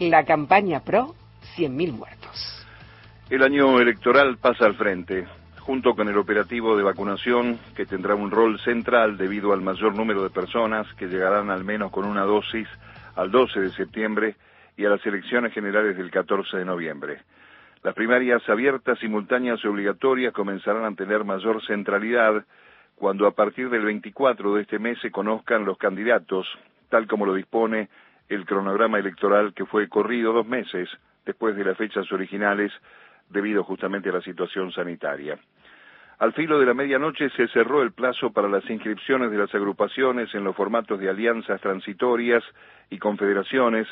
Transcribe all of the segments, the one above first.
La campaña PRO, 100.000 muertos. El año electoral pasa al frente, junto con el operativo de vacunación que tendrá un rol central debido al mayor número de personas que llegarán al menos con una dosis al 12 de septiembre y a las elecciones generales del 14 de noviembre. Las primarias abiertas, simultáneas y obligatorias comenzarán a tener mayor centralidad cuando a partir del 24 de este mes se conozcan los candidatos, tal como lo dispone el cronograma electoral que fue corrido dos meses después de las fechas originales debido justamente a la situación sanitaria. Al filo de la medianoche se cerró el plazo para las inscripciones de las agrupaciones en los formatos de alianzas transitorias y confederaciones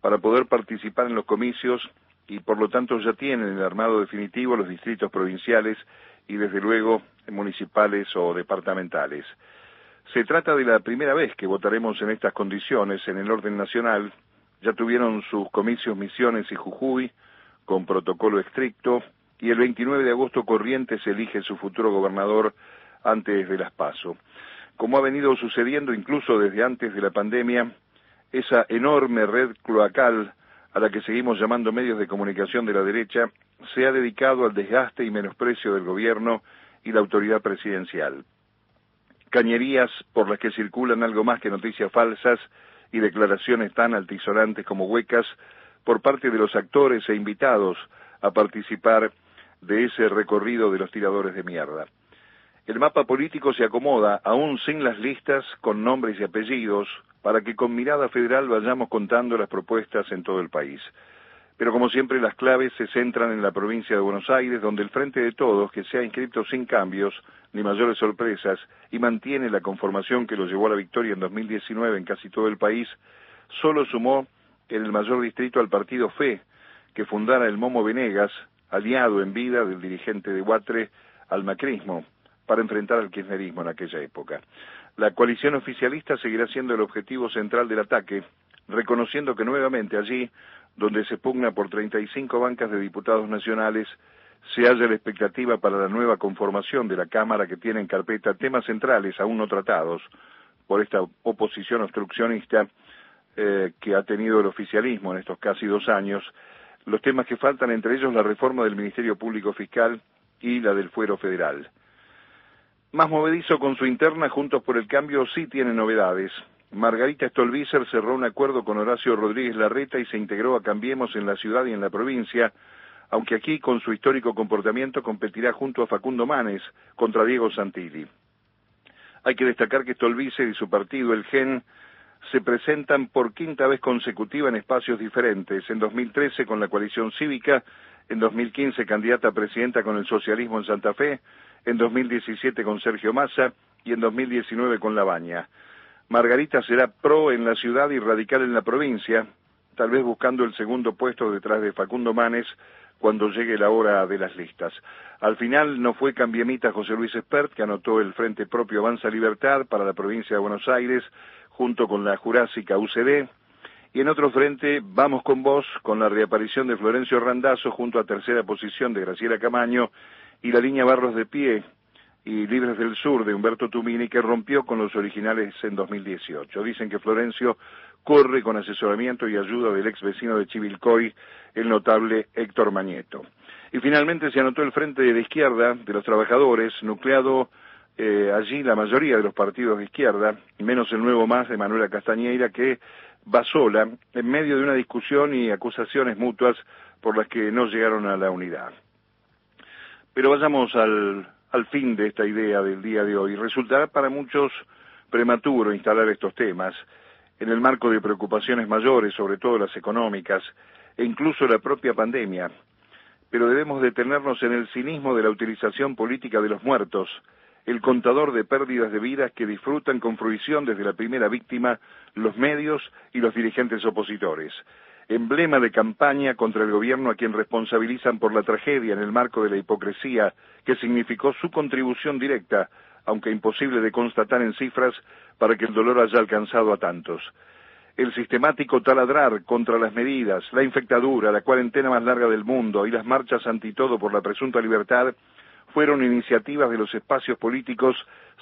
para poder participar en los comicios y por lo tanto ya tienen el armado definitivo los distritos provinciales y desde luego municipales o departamentales. Se trata de la primera vez que votaremos en estas condiciones en el orden nacional. Ya tuvieron sus comicios Misiones y Jujuy con protocolo estricto y el 29 de agosto Corrientes elige su futuro gobernador antes de las PASO. Como ha venido sucediendo incluso desde antes de la pandemia, esa enorme red cloacal a la que seguimos llamando medios de comunicación de la derecha se ha dedicado al desgaste y menosprecio del gobierno y la autoridad presidencial. Cañerías por las que circulan algo más que noticias falsas y declaraciones tan altisonantes como huecas por parte de los actores e invitados a participar de ese recorrido de los tiradores de mierda. El mapa político se acomoda, aún sin las listas, con nombres y apellidos, para que con mirada federal vayamos contando las propuestas en todo el país. Pero como siempre las claves se centran en la provincia de Buenos Aires, donde el Frente de Todos, que se ha inscrito sin cambios ni mayores sorpresas y mantiene la conformación que lo llevó a la victoria en 2019 en casi todo el país, solo sumó en el mayor distrito al partido FE, que fundara el Momo Venegas, aliado en vida del dirigente de Huatre al macrismo para enfrentar al kirchnerismo en aquella época. La coalición oficialista seguirá siendo el objetivo central del ataque, reconociendo que nuevamente allí, donde se pugna por 35 bancas de diputados nacionales, se halla la expectativa para la nueva conformación de la Cámara que tiene en carpeta temas centrales aún no tratados por esta oposición obstruccionista eh, que ha tenido el oficialismo en estos casi dos años, los temas que faltan entre ellos la reforma del Ministerio Público Fiscal y la del Fuero Federal. Más movedizo con su interna, Juntos por el Cambio sí tiene novedades. Margarita Stolbizer cerró un acuerdo con Horacio Rodríguez Larreta y se integró a Cambiemos en la ciudad y en la provincia, aunque aquí con su histórico comportamiento competirá junto a Facundo Manes contra Diego Santilli. Hay que destacar que Stolbizer y su partido, el GEN, se presentan por quinta vez consecutiva en espacios diferentes, en 2013 con la coalición cívica, en 2015 candidata a presidenta con el socialismo en Santa Fe, en 2017 con Sergio Massa y en 2019 con La Baña. Margarita será pro en la ciudad y radical en la provincia, tal vez buscando el segundo puesto detrás de Facundo Manes cuando llegue la hora de las listas. Al final no fue cambiemita José Luis Espert, que anotó el Frente Propio Avanza Libertad para la provincia de Buenos Aires, junto con la Jurásica UCD, y en otro frente, Vamos con Vos, con la reaparición de Florencio Randazzo junto a tercera posición de Graciela Camaño y la línea Barros de Pie y Libres del Sur de Humberto Tumini, que rompió con los originales en 2018. Dicen que Florencio corre con asesoramiento y ayuda del ex vecino de Chivilcoy, el notable Héctor Mañeto. Y finalmente se anotó el frente de la izquierda de los trabajadores, nucleado eh, allí la mayoría de los partidos de izquierda, menos el nuevo más de Manuela Castañeira, que va sola en medio de una discusión y acusaciones mutuas por las que no llegaron a la unidad. Pero vayamos al, al fin de esta idea del día de hoy. Resultará para muchos prematuro instalar estos temas en el marco de preocupaciones mayores, sobre todo las económicas, e incluso la propia pandemia. Pero debemos detenernos en el cinismo de la utilización política de los muertos, el contador de pérdidas de vidas que disfrutan con fruición desde la primera víctima los medios y los dirigentes opositores. Emblema de campaña contra el gobierno a quien responsabilizan por la tragedia en el marco de la hipocresía que significó su contribución directa, aunque imposible de constatar en cifras, para que el dolor haya alcanzado a tantos. El sistemático taladrar contra las medidas, la infectadura, la cuarentena más larga del mundo y las marchas antitodo por la presunta libertad fueron iniciativas de los espacios políticos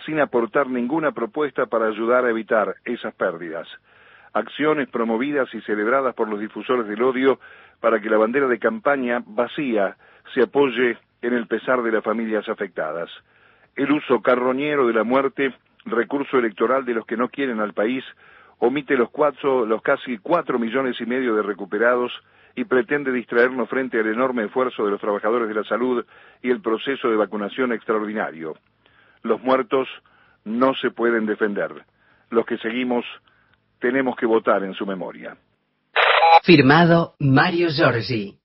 sin aportar ninguna propuesta para ayudar a evitar esas pérdidas. Acciones promovidas y celebradas por los difusores del odio para que la bandera de campaña vacía se apoye en el pesar de las familias afectadas. El uso carroñero de la muerte, recurso electoral de los que no quieren al país, omite los, cuatro, los casi cuatro millones y medio de recuperados y pretende distraernos frente al enorme esfuerzo de los trabajadores de la salud y el proceso de vacunación extraordinario. Los muertos no se pueden defender. Los que seguimos tenemos que votar en su memoria. Firmado Mario Giorgi.